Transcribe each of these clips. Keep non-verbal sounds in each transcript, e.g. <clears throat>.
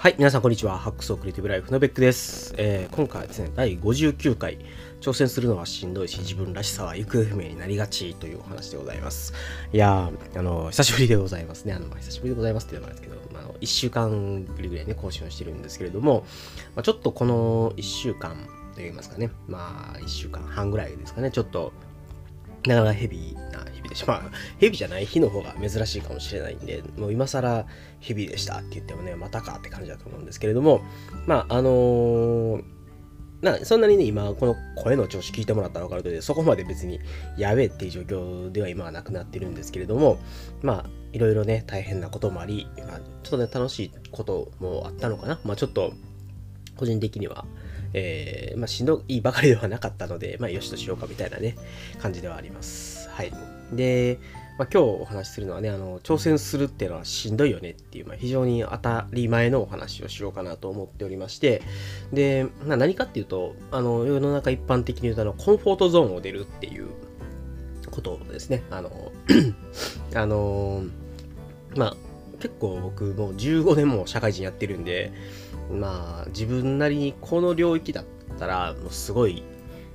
はい、皆さんこんにちは。ハックスオクリエイティブライフのベックです。えー、今回はですね、第59回、挑戦するのはしんどいし、自分らしさは行方不明になりがちというお話でございます。いやー、あの、久しぶりでございますね。あの、久しぶりでございますっていうのもあるんですけど、まあの、1週間ぶりぐらいね、更新をしてるんですけれども、まあ、ちょっとこの1週間といいますかね、まあ、1週間半ぐらいですかね、ちょっと、なかなかヘビーな日々でしまあ、ヘビじゃない日の方が珍しいかもしれないんで、もう今更ヘビーでしたって言ってもね、またかって感じだと思うんですけれども、まあ、あのー、なそんなにね、今、この声の調子聞いてもらったら分かるとで、そこまで別にやべえっていう状況では今はなくなってるんですけれども、まあ、いろいろね、大変なこともあり、まあ、ちょっとね、楽しいこともあったのかな。まあ、ちょっと、個人的には、えー、まあ、しんどいばかりではなかったので、<laughs> まあ、よしとしようかみたいなね、感じではあります。はい。で、まあ、今日お話しするのはね、あの、挑戦するっていうのはしんどいよねっていう、まあ、非常に当たり前のお話をしようかなと思っておりまして、で、まあ、何かっていうと、あの、世の中一般的に言うと、あの、コンフォートゾーンを出るっていうことですね。あの、<coughs> あの、まあ、結構僕もう15年も社会人やってるんで、まあ自分なりにこの領域だったらもうすごい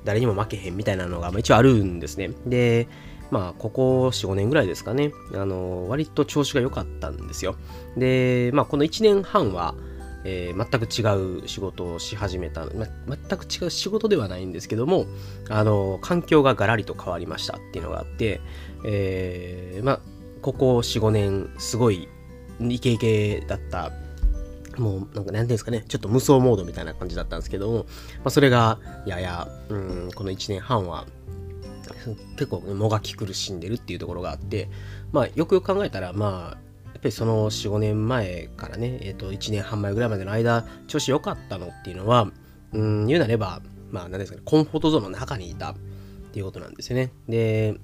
誰にも負けへんみたいなのが一応あるんですね。で、まあここ4、5年ぐらいですかね、あの、割と調子が良かったんですよ。で、まあこの1年半は、えー、全く違う仕事をし始めた、ま、全く違う仕事ではないんですけども、あの、環境がガラリと変わりましたっていうのがあって、えー、まあ、ここ4、5年、すごいイケイケだったもう、なんか、なんていうんですかね、ちょっと無双モードみたいな感じだったんですけども、まあ、それが、やや、うん、この1年半は、結構、もがき苦しんでるっていうところがあって、まあ、よくよく考えたら、まあ、やっぱりその4、5年前からね、えっ、ー、と、1年半前ぐらいまでの間、調子良かったのっていうのは、うん、言うなれば、まあ、なんですかね、コンフォートゾーンの中にいたっていうことなんですよね。で、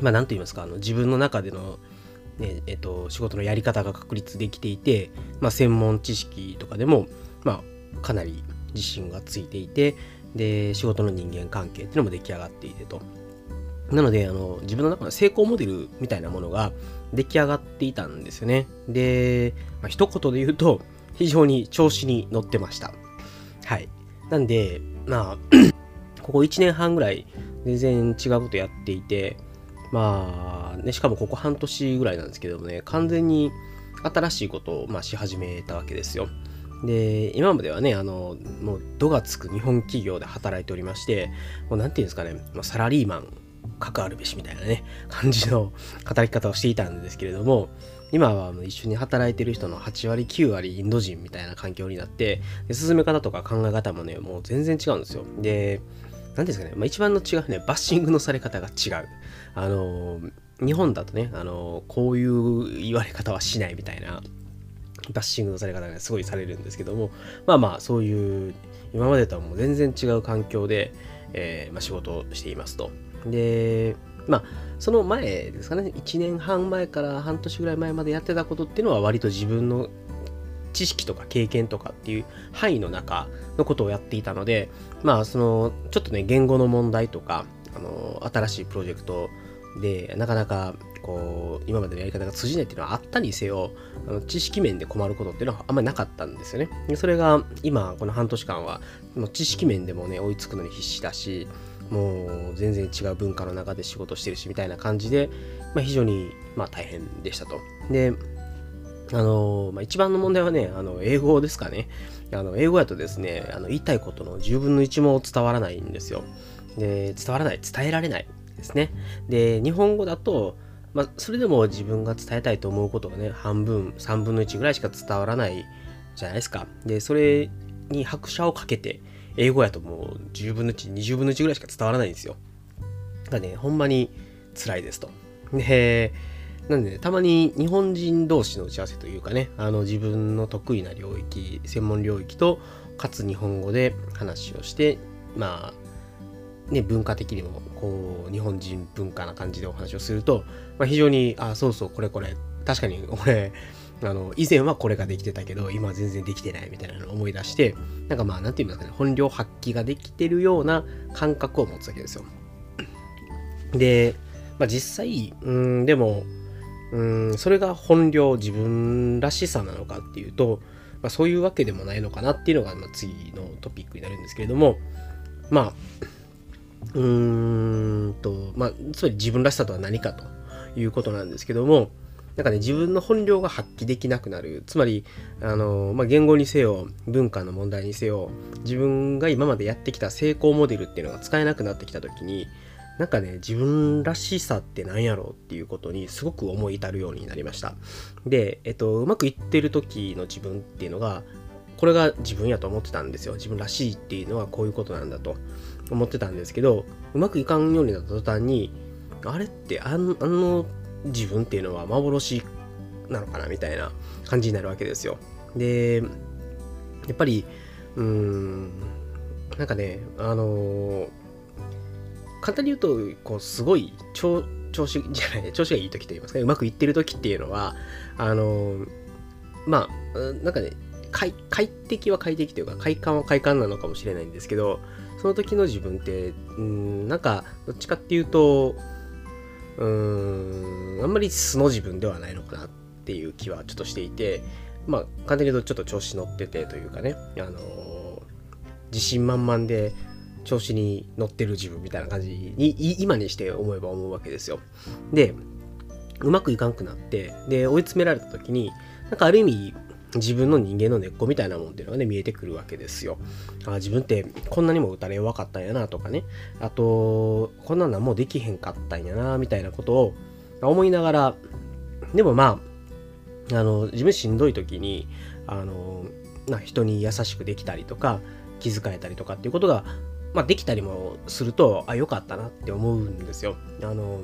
まあ、なんと言いますか、あの自分の中での、ねえっと、仕事のやり方が確立できていて、まあ、専門知識とかでも、まあ、かなり自信がついていてで仕事の人間関係っていうのも出来上がっていてと。なのであの自分の中の成功モデルみたいなものが出来上がっていたんですよね。で、まあ、一言で言うと非常に調子に乗ってました。はい。なんでまあ <clears throat> ここ1年半ぐらい全然違うことやっていてまあ、ね、しかもここ半年ぐらいなんですけどもね、完全に新しいことを、まあ、し始めたわけですよ。で、今まではね、あの、もう、度がつく日本企業で働いておりまして、もう、なんていうんですかね、まあ、サラリーマン、関わるべしみたいなね、感じの <laughs> 働き方をしていたんですけれども、今は一緒に働いてる人の8割9割インド人みたいな環境になってで進め方とか考え方もねもう全然違うんですよで何ですかね、まあ、一番の違うね、バッシングのされ方が違う。あの日本だとね、あのこういう言われ方はしないみたいな、バッシングのされ方がすごいされるんですけども、まあまあ、そういう、今までとはもう全然違う環境で、えー、まあ、仕事をしていますと。で、まあ、その前ですかね、1年半前から半年ぐらい前までやってたことっていうのは割と自分の知識とか経験とかっていう範囲の中のことをやっていたので、まあ、その、ちょっとね、言語の問題とか、あの、新しいプロジェクトで、なかなか、こう、今までのやり方が通じないっていうのはあったにせよ、あの知識面で困ることっていうのはあんまりなかったんですよね。でそれが、今、この半年間は、もう知識面でもね、追いつくのに必死だし、もう全然違う文化の中で仕事してるしみたいな感じで、まあ、非常にまあ大変でしたと。で、あの、まあ、一番の問題はね、あの、英語ですかね。あの、英語やとですね、あの、言いたいことの10分の1も伝わらないんですよ。で、伝わらない、伝えられないですね。で、日本語だと、まあ、それでも自分が伝えたいと思うことがね、半分、3分の1ぐらいしか伝わらないじゃないですか。で、それに拍車をかけて、英語やともう10分の1、20分の1ぐらいしか伝わらないんですよ。だかね、ほんまに辛いですと。で、なんで、ね、たまに日本人同士の打ち合わせというかね、あの自分の得意な領域、専門領域と、かつ日本語で話をして、まあ、ね、文化的にも、こう、日本人文化な感じでお話をすると、まあ、非常に、あ、そうそう、これこれ、確かに俺、あの、以前はこれができてたけど、今は全然できてないみたいなのを思い出して、なんかまあ、なんて言いますかね、本領発揮ができてるような感覚を持つわけですよ。で、まあ実際、うん、でも、うんそれが本領自分らしさなのかっていうとまあ、そういうわけでもないのかなっていうのが、まあ、次のトピックになるんですけれども、まあ、うーんと、まあ、つまり自分らしさとは何かということなんですけども、なんかね、自分の本領が発揮できなくなる。つまり、あの、まあ、言語にせよ、文化の問題にせよ、自分が今までやってきた成功モデルっていうのが使えなくなってきた時に、なんかね、自分らしさって何やろうっていうことにすごく思い至るようになりました。で、えっと、うまくいってる時の自分っていうのが、これが自分やと思ってたんですよ。自分らしいっていうのはこういうことなんだと思ってたんですけど、うまくいかんようになった途端に、あれってあのあの自分っていうのは幻なのかなみたいな感じになるわけですよ。で、やっぱり、うーん、なんかね、あのー簡単に言うと、こう、すごい調、調子じゃない、調子がいい時と言いますか、うまくいってる時っていうのは、あのーまあ、なんかね、快快適は快適というか、快感は快感なのかもしれないんですけど、その時の自分って、うん、なんか、どっちかっていうと、うん、あんまり素の自分ではないのかなっていう気はちょっとしていて、まあ、簡単に言うとちょっと調子乗っててというかね、あのー自信満々で調子に乗ってる自分みたいな感じに、今にして思えば思うわけですよ。で、うまくいかんくなって、で、追い詰められた時に、なんかある意味、自分の人間の根っこみたいなもんっていうのがね、見えてくるわけですよ。あ自分ってこんなにも打たれ弱かったんやなとかね、あと、こんなのもうできへんかったんやな、みたいなことを思いながら、でもまあ、あの、自分しんどい時に、あの、な人に優しくできたりとか、気遣えたりとかっていうことが、まあ、できたりもすると、あ、よかったなって思うんですよ。あの、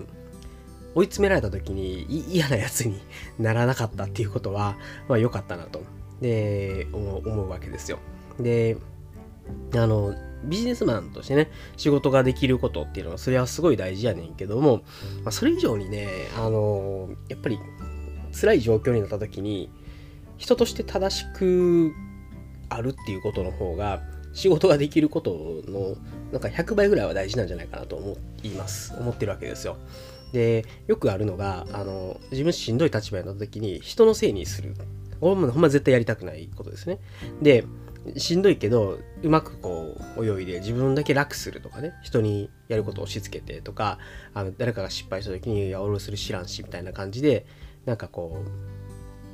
追い詰められた時に嫌なやつに <laughs> ならなかったっていうことは、まあ良かったなと。で、思うわけですよ。で、あの、ビジネスマンとしてね、仕事ができることっていうのは、それはすごい大事やねんけども、まあ、それ以上にね、あの、やっぱり辛い状況になった時に、人として正しくあるっていうことの方が、仕事ができることのなんか100倍ぐらいは大事なんじゃないかなと思います。思ってるわけですよ。で、よくあるのが、あの、自分しんどい立場になった時に人のせいにする。ほんま絶対やりたくないことですね。で、しんどいけど、うまくこう泳いで自分だけ楽するとかね、人にやることを押し付けてとか、あの誰かが失敗した時に、いや、俺する知らんし、みたいな感じで、なんかこ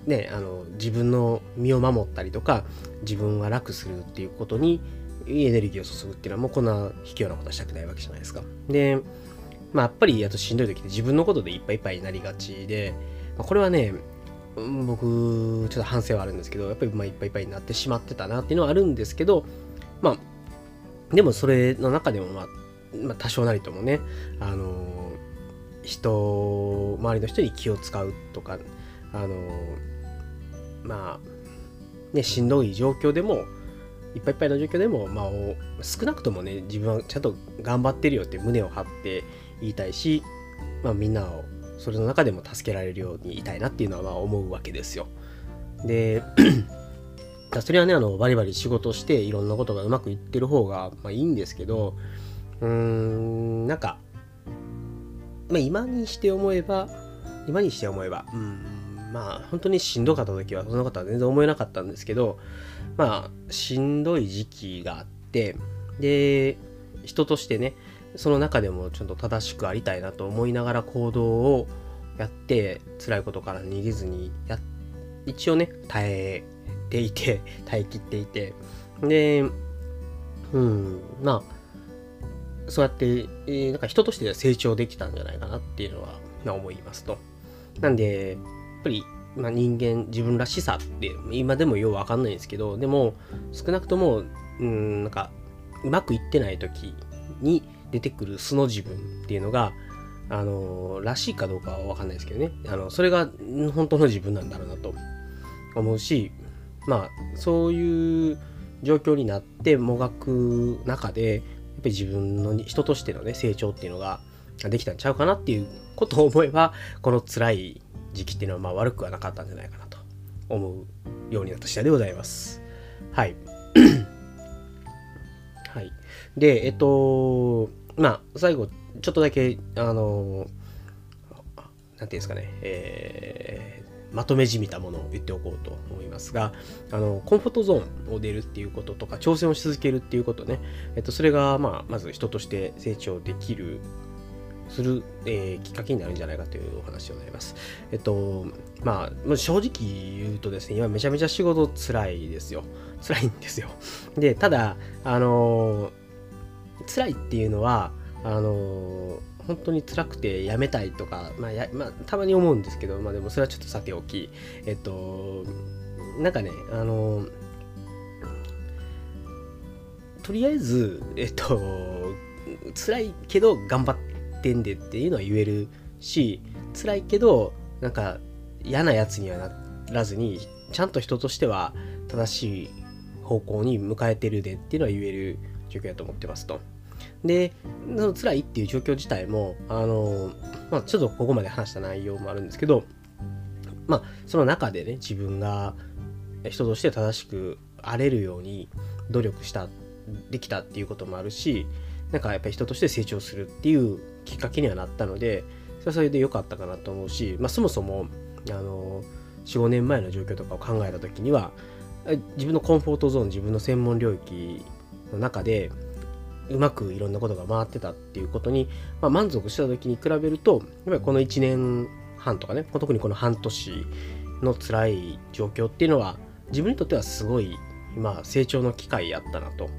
う、ね、あの自分の身を守ったりとか自分は楽するっていうことにエネルギーを注ぐっていうのはもうこんな卑怯なことはしたくないわけじゃないですか。で、まあ、やっぱりあとしんどい時って自分のことでいっぱいいっぱいになりがちで、まあ、これはね僕ちょっと反省はあるんですけどやっぱりまあいっぱいいっぱいになってしまってたなっていうのはあるんですけどまあでもそれの中でもまあ、まあ、多少なりともねあの人周りの人に気を使うとかあのまあねしんどい状況でもいっぱいいっぱいの状況でも、まあ、少なくともね自分はちゃんと頑張ってるよって胸を張って言いたいし、まあ、みんなをそれの中でも助けられるようにいたいなっていうのはまあ思うわけですよ。で <clears throat> それはねあのバリバリ仕事していろんなことがうまくいってる方がまあいいんですけどうーんなんか、まあ、今にして思えば今にして思えばうんまあ本当にしんどかった時はそんなことは全然思えなかったんですけどまあしんどい時期があってで人としてねその中でもちょっと正しくありたいなと思いながら行動をやって辛いことから逃げずにや一応ね耐えていて <laughs> 耐えきっていて。でうんまあそうやって、えーなんか人として成長できたんじゃないかなっていうのは、まあ、思いますと。なんでやっぱり、まあ、人間自分らしさって今でもようわかんないんですけどでも少なくともうんなんかうまくいってない時に出てくる素の自分っていうのがあのらしいかどうかはわかんないですけどねあのそれが本当の自分なんだろうなと思うしまあそういう状況になってもがく中でやっぱり自分の人としてのね成長っていうのができたんちゃうかなっていうことを思えばこの辛い時期っていうのはまあ悪くはなかったんじゃないかなと思うようになった次第でございます。はい。<clears throat> はい。で、えっと、まあ、最後、ちょっとだけ、あの、なんていうんですかね、えーまとめじみたものを言っておこうと思いますが、あの、コンフォートゾーンを出るっていうこととか、挑戦をし続けるっていうことね、えっと、それが、まあ、まず人として成長できる、する、えー、きっかけになるんじゃないかというお話でございます。えっと、まあ、正直言うとですね、今めちゃめちゃ仕事辛いですよ。辛いんですよ。で、ただ、あの辛いっていうのは、あの本当に辛くてやめたいとか、まあやまあ、たまに思うんですけど、まあ、でもそれはちょっとさておき、えっと、なんかね、あの、とりあえず、えっと、辛いけど頑張ってんでっていうのは言えるし、辛いけど、なんか嫌なやつにはならずに、ちゃんと人としては正しい方向に向かえてるでっていうのは言える状況だと思ってますと。で、その辛いっていう状況自体も、あの、まあ、ちょっとここまで話した内容もあるんですけど、まあ、その中でね、自分が人として正しくあれるように努力した、できたっていうこともあるし、なんかやっぱり人として成長するっていうきっかけにはなったので、それはそれで良かったかなと思うし、まあ、そもそも、あの、4、5年前の状況とかを考えた時には、自分のコンフォートゾーン、自分の専門領域の中で、うまくいろんなことが回ってたっていうことに、まあ、満足した時に比べるとやっぱりこの1年半とかね特にこの半年の辛い状況っていうのは自分にとってはすごい、まあ、成長の機会やったなと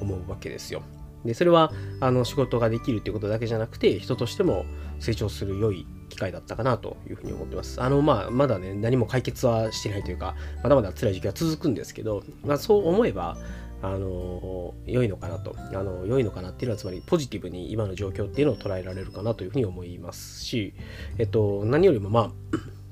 思うわけですよ。でそれはあの仕事ができるっていうことだけじゃなくて人としても成長する良い機会だったかなというふうに思ってます。あのまあまだね何も解決はしてないというかまだまだ辛い時期は続くんですけど、まあ、そう思えばあの良いのかなと。あの良いのかなっていうのはつまりポジティブに今の状況っていうのを捉えられるかなというふうに思いますし、えっと、何よりもまあ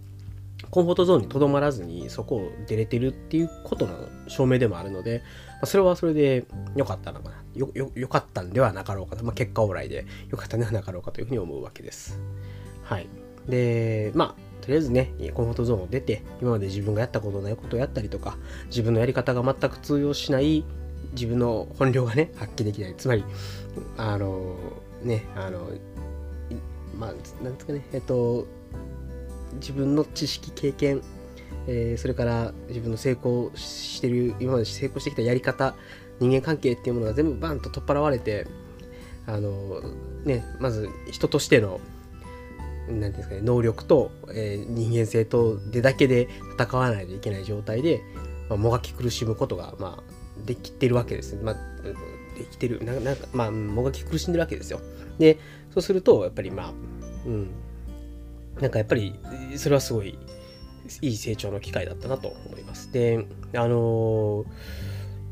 <clears throat> コンフォートゾーンにとどまらずにそこを出れてるっていうことの証明でもあるので、まあ、それはそれで良かったのかな。よよかったんではなかろうかと、まあ、結果オーライで良かったんではなかろうかというふうに思うわけです。はい。でまあとりあえずね、コンフォートゾーンを出て、今まで自分がやったことないことをやったりとか、自分のやり方が全く通用しない自分の本領がね、発揮できない。つまり、あの、ね、あの、まあ、なんですかね、えっと、自分の知識、経験、えー、それから自分の成功してる、今まで成功してきたやり方、人間関係っていうものが全部バンと取っ払われて、あの、ね、まず人としての、なんですかね、能力と、えー、人間性とでだけで戦わないといけない状態で、まあ、もがき苦しむことが、まあ、できてるわけですね。まあ、できてる。なんか、まあ、もがき苦しんでるわけですよ。で、そうすると、やっぱりまあ、うん。なんかやっぱり、それはすごい、いい成長の機会だったなと思います。で、あのー、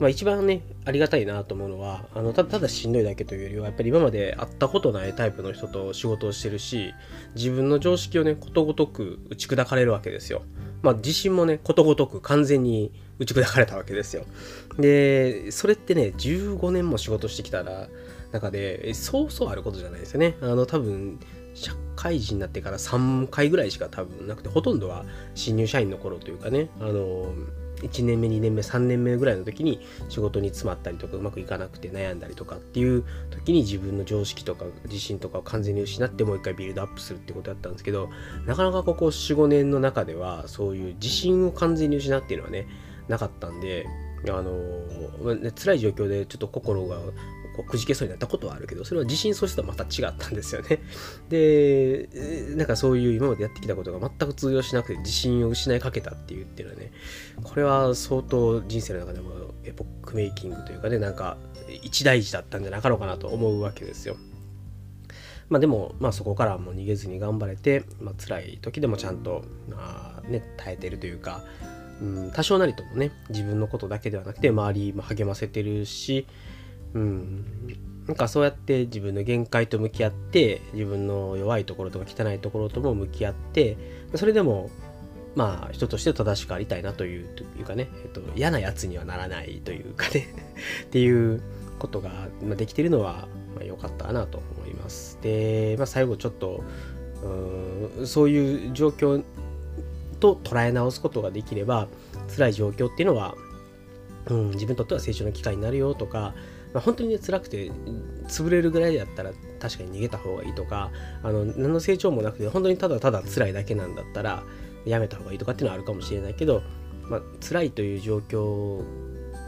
まあ一番ね、ありがたいなと思うのは、あのただただしんどいだけというよりは、やっぱり今まで会ったことないタイプの人と仕事をしてるし、自分の常識をね、ことごとく打ち砕かれるわけですよ。まあ自信もね、ことごとく完全に打ち砕かれたわけですよ。で、それってね、15年も仕事してきたら、中で、そうそうあることじゃないですよね。あの、多分、社会人になってから3回ぐらいしか多分なくて、ほとんどは新入社員の頃というかね、あの、1年目、2年目、3年目ぐらいの時に仕事に詰まったりとかうまくいかなくて悩んだりとかっていう時に自分の常識とか自信とかを完全に失ってもう一回ビルドアップするってことだったんですけど、なかなかここ4、5年の中ではそういう自信を完全に失っていうのはね、なかったんで、あのー、辛い状況でちょっと心がこうくじけそうになったことはあるけど、それは自信喪失とはまた違ったんですよね。<laughs> で、なんかそういう今までやってきたことが全く通用しなくて自信を失いかけたっていうっていうのはね、これは相当人生の中でもエポックメイキングというかね、なんか一大事だったんじゃなかろうかなと思うわけですよ。まあでも、まあそこからもう逃げずに頑張れて、まあ辛い時でもちゃんと、まあね、耐えてるというか、ん、多少なりともね、自分のことだけではなくて周りも励ませてるし、うん、なんかそうやって自分の限界と向き合って自分の弱いところとか汚いところとも向き合ってそれでもまあ人として正しくありたいなというというかね、えっと、嫌なやつにはならないというかね <laughs> っていうことができてるのは良、まあ、かったなと思います。で、まあ、最後ちょっとうんそういう状況と捉え直すことができれば辛い状況っていうのは、うん、自分にとっては成長の機会になるよとかまあ、本当にね辛くて潰れるぐらいだったら確かに逃げた方がいいとかあの何の成長もなくて本当にただただ辛いだけなんだったらやめた方がいいとかっていうのはあるかもしれないけど、まあ辛いという状況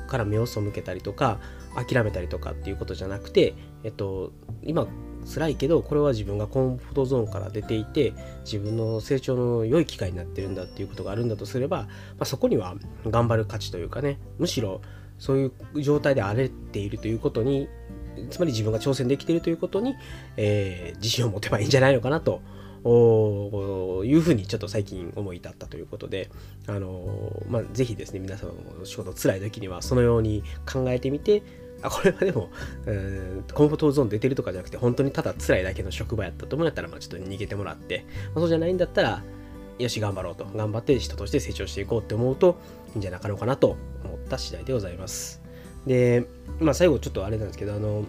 から目を背けたりとか諦めたりとかっていうことじゃなくて、えっと、今辛いけどこれは自分がコンフォートゾーンから出ていて自分の成長の良い機会になってるんだっていうことがあるんだとすれば、まあ、そこには頑張る価値というかねむしろそういう状態で荒れているということにつまり自分が挑戦できているということに、えー、自信を持てばいいんじゃないのかなというふうにちょっと最近思い至ったということで、あのまあ、ぜひですね皆様の仕事辛い時にはそのように考えてみてあこれはでも、うん、コンフォートゾーン出てるとかじゃなくて、本当にただ辛いだけの職場やったと思うんだったら、まあ、ちょっと逃げてもらって、まあ、そうじゃないんだったら、よし、頑張ろうと。頑張って人として成長していこうって思うといいんじゃなかろうかなと思った次第でございます。で、まあ最後ちょっとあれなんですけど、あの、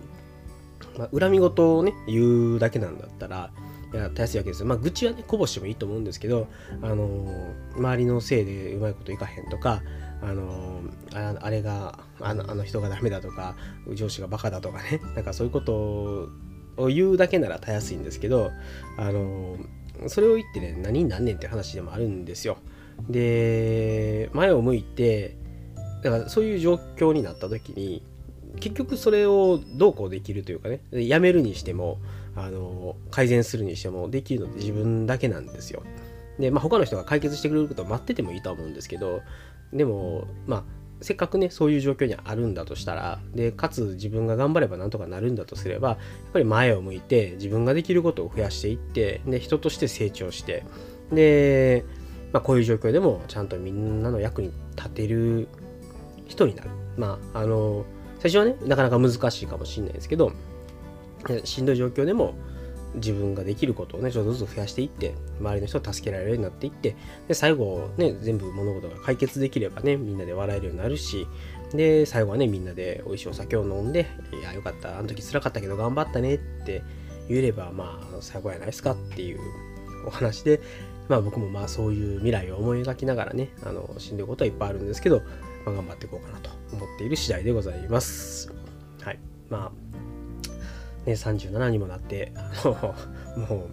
まあ、恨み事をね、言うだけなんだったら、いや、たやすいわけですよ。まあ、愚痴はね、こぼしてもいいと思うんですけど、あの周りのせいでうまいこといかへんとか、あのああれがあのあの人がダメだとか上司がバカだとかねなんかそういうことを言うだけならたやすいんですけどあのそれを言ってね何になんねんって話でもあるんですよ。で前を向いてだからそういう状況になった時に結局それをどうこうできるというかねやめるにしてもあの改善するにしてもできるのって自分だけなんですよ。で、まあ、他の人が解決してくれることを待っててもいいと思うんですけどでもまあせっかくねそういう状況にあるんだとしたらでかつ自分が頑張ればなんとかなるんだとすればやっぱり前を向いて自分ができることを増やしていってで人として成長してで、まあ、こういう状況でもちゃんとみんなの役に立てる人になる。まああの最初はねなかなか難しいかもしれないですけどしんどい状況でも自分ができることをねちょっとずつ増やしていって周りの人を助けられるようになっていってで最後ね全部物事が解決できればねみんなで笑えるようになるしで最後はねみんなで美味しいお酒を飲んでいやよかったあの時辛かったけど頑張ったねって言えればまあ最後やないですかっていうお話でまあ僕もまあそういう未来を思い描きながらねあの死んでることはいっぱいあるんですけど、まあ、頑張っていこうかなと思っている次第でございます。はい。まあね、37にもなって、あの、<laughs> もう、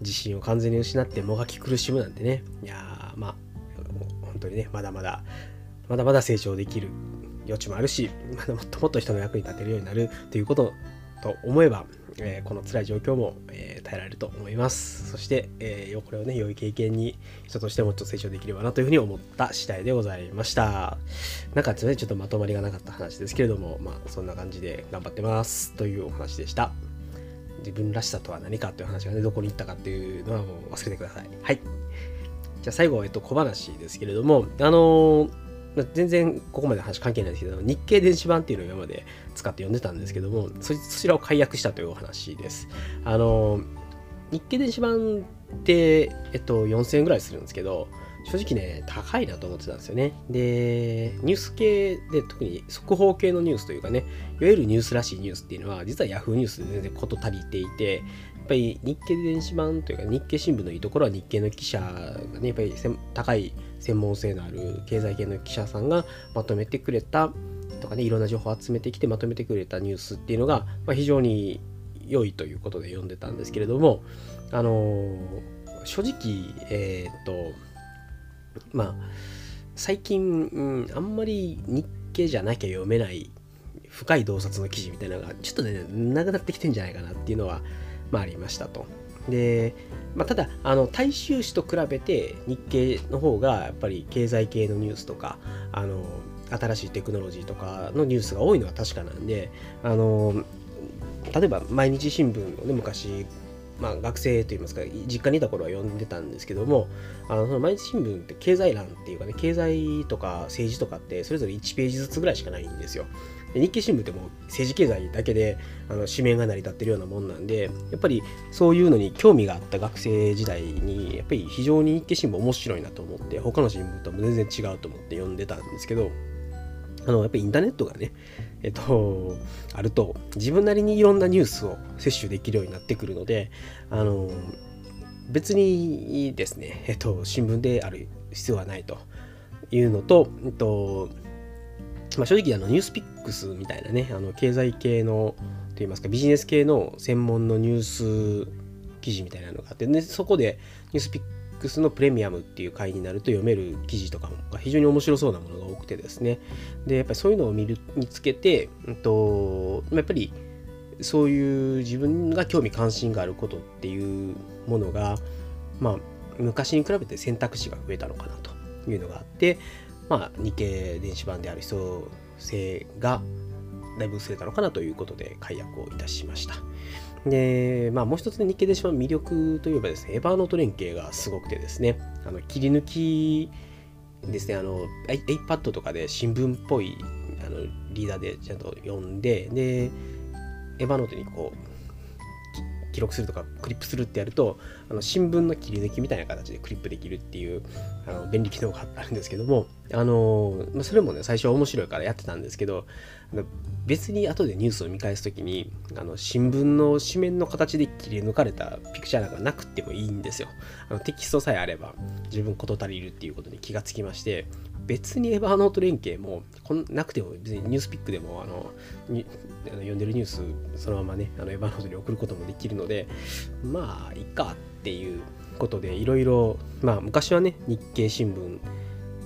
自信を完全に失ってもがき苦しむなんてね、いやまあ、本当にね、まだまだ、まだまだ成長できる余地もあるし、まだもっともっと人の役に立てるようになるということと思えば、えー、この辛い状況も、えー、耐えられると思います。そして、えー、これをね、良い経験に人としてもっと成長できればなというふうに思った次第でございました。なんかですね、ちょっとまとまりがなかった話ですけれども、まあ、そんな感じで頑張ってますというお話でした。自分らしさとは何かという話がね、どこに行ったかっていうのはもう忘れてください。はい。じゃあ最後は、えっと、小話ですけれども、あのー全然ここまで話関係ないですけど、日経電子版っていうのを今まで使って読んでたんですけども、そちらを解約したというお話です。あの、日経電子版って、えっと、4000円ぐらいするんですけど、正直ね、高いなと思ってたんですよね。で、ニュース系で特に速報系のニュースというかね、いわゆるニュースらしいニュースっていうのは、実は Yahoo ニュースで全然事足りていて、やっぱり日経電子版というか日経新聞のいいところは日経の記者がね、やっぱり高い専門性のある経済系の記者さんがまとめてくれたとかねいろんな情報を集めてきてまとめてくれたニュースっていうのが、まあ、非常に良いということで読んでたんですけれどもあのー、正直えー、っとまあ最近、うん、あんまり日経じゃなきゃ読めない深い洞察の記事みたいなのがちょっとねなくなってきてんじゃないかなっていうのはまあありましたと。でまあ、ただあの大衆紙と比べて日経の方がやっぱり経済系のニュースとかあの新しいテクノロジーとかのニュースが多いのは確かなんであの例えば毎日新聞をね昔まあ、学生といいますか実家にいた頃は読んでたんですけどもあのその毎日新聞って経済欄っていうかね経済とか政治とかってそれぞれ1ページずつぐらいしかないんですよ。日経新聞ってもう政治経済だけであの紙面が成り立ってるようなもんなんでやっぱりそういうのに興味があった学生時代にやっぱり非常に日経新聞面白いなと思って他の新聞とも全然違うと思って読んでたんですけどあのやっぱりインターネットがねえっとあると自分なりにいろんなニュースを摂取できるようになってくるのであの別にですね、えっと、新聞である必要はないというのと、えっとまあ、正直あのニュースピックスみたいなねあの経済系のといいますかビジネス系の専門のニュース記事みたいなのがあって、ね、そこでニュースピックスのプレミアムっていう会になると読める記事とかが非常に面白そうなものが多くてですね。でやっぱりそういうのを見る見つけて、うんと、やっぱりそういう自分が興味関心があることっていうものがまあ昔に比べて選択肢が増えたのかなというのがあってまあ日経電子版である必要性がだいぶ薄れたのかなということで解約をいたしました。で、まあもう一つ日経電子版魅力といえばですね、エヴァーノート連携がすごくてですね、あの切り抜きですね、あの iPad とかで新聞っぽいあのリーダーでちゃんと読んで、で、エヴァーノートにこう記録するとかクリップするってやるとあの新聞の切り抜きみたいな形でクリップできるっていうあの便利機能があるんですけどもあのそれもね最初は面白いからやってたんですけど別に後でニュースを見返す時にあの新聞の紙面の形で切り抜かれたピクチャーなんかなくてもいいんですよ。あのテキストさえあれば十分事足りるっていうことに気がつきまして別にエヴァーノート連携もこんなくても別にニュースピックでもあのあの読んでるニュースそのままねあのエヴァーノートに送ることもできるのでまあいっかっていうことでいろいろまあ昔はね日経新聞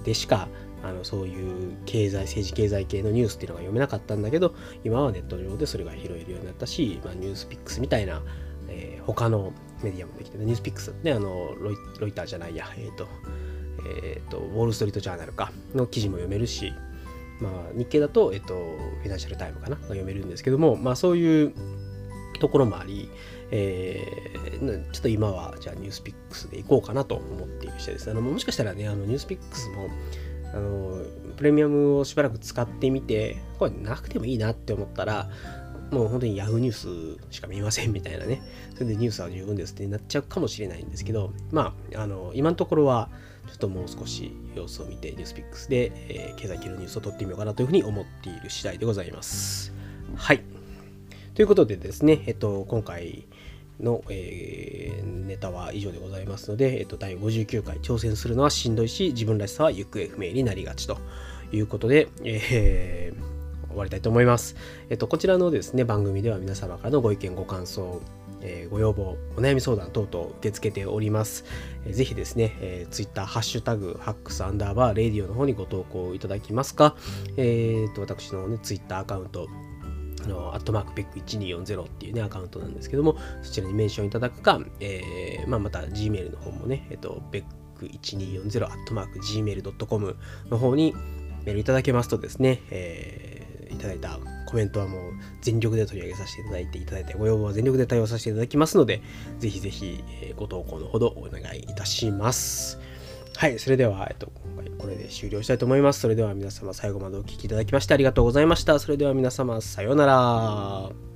でしかあのそういう経済政治経済系のニュースっていうのが読めなかったんだけど今はネット上でそれが拾えるようになったし、まあ、ニュースピックスみたいな、えー、他のメディアもできてニュースピックスねあのロイロイターじゃないやえっ、ー、とえ、ー、と、ウォール・ストリート・ジャーナルかの記事も読めるし、まあ、日経だと、え、ー、と、フィナンシャル・タイムかなが読めるんですけども、まあ、そういうところもあり、えー、ちょっと今は、じゃあ、ニュースピックスで行こうかなと思っている次第です。あのもしかしたらね、あのニュースピックスも、あのプレミアムをしばらく使ってみて、これなくてもいいなって思ったら、もう本当に Yahoo ニュースしか見ませんみたいなね、それでニュースは十分ですってなっちゃうかもしれないんですけど、まあ、あの今のところは、ちょっともう少し様子を見て、ニュースピックスで、えー、経済系のニュースを取ってみようかなというふうに思っている次第でございます。はい。ということでですね、えっと、今回の、えー、ネタは以上でございますので、えっと、第59回挑戦するのはしんどいし、自分らしさは行方不明になりがちということで、えー、終わりたいと思います。えっと、こちらのですね、番組では皆様からのご意見、ご感想、えー、ご要望、お悩み相談等々受け付けております。えー、ぜひですね、えー、Twitter、ハッシュタグ、ハックスアンダーバー、レディオの方にご投稿いただきますか、えー、と私の、ね、Twitter アカウント、あの、アットマークペック1240っていうね、アカウントなんですけども、そちらにメンションいただくか、えー、まあ、また Gmail の方もね、えっ、と、ペック1240アットマーク Gmail.com の方にメールいただけますとですね、えー、いただいたコメントはもう全力で取り上げさせていただいていただいて、ご要望は全力で対応させていただきますので、ぜひぜひご投稿のほどお願いいたします。はい、それでは、えっと、今回これで終了したいと思います。それでは皆様最後までお聴きいただきましてありがとうございました。それでは皆様さようなら。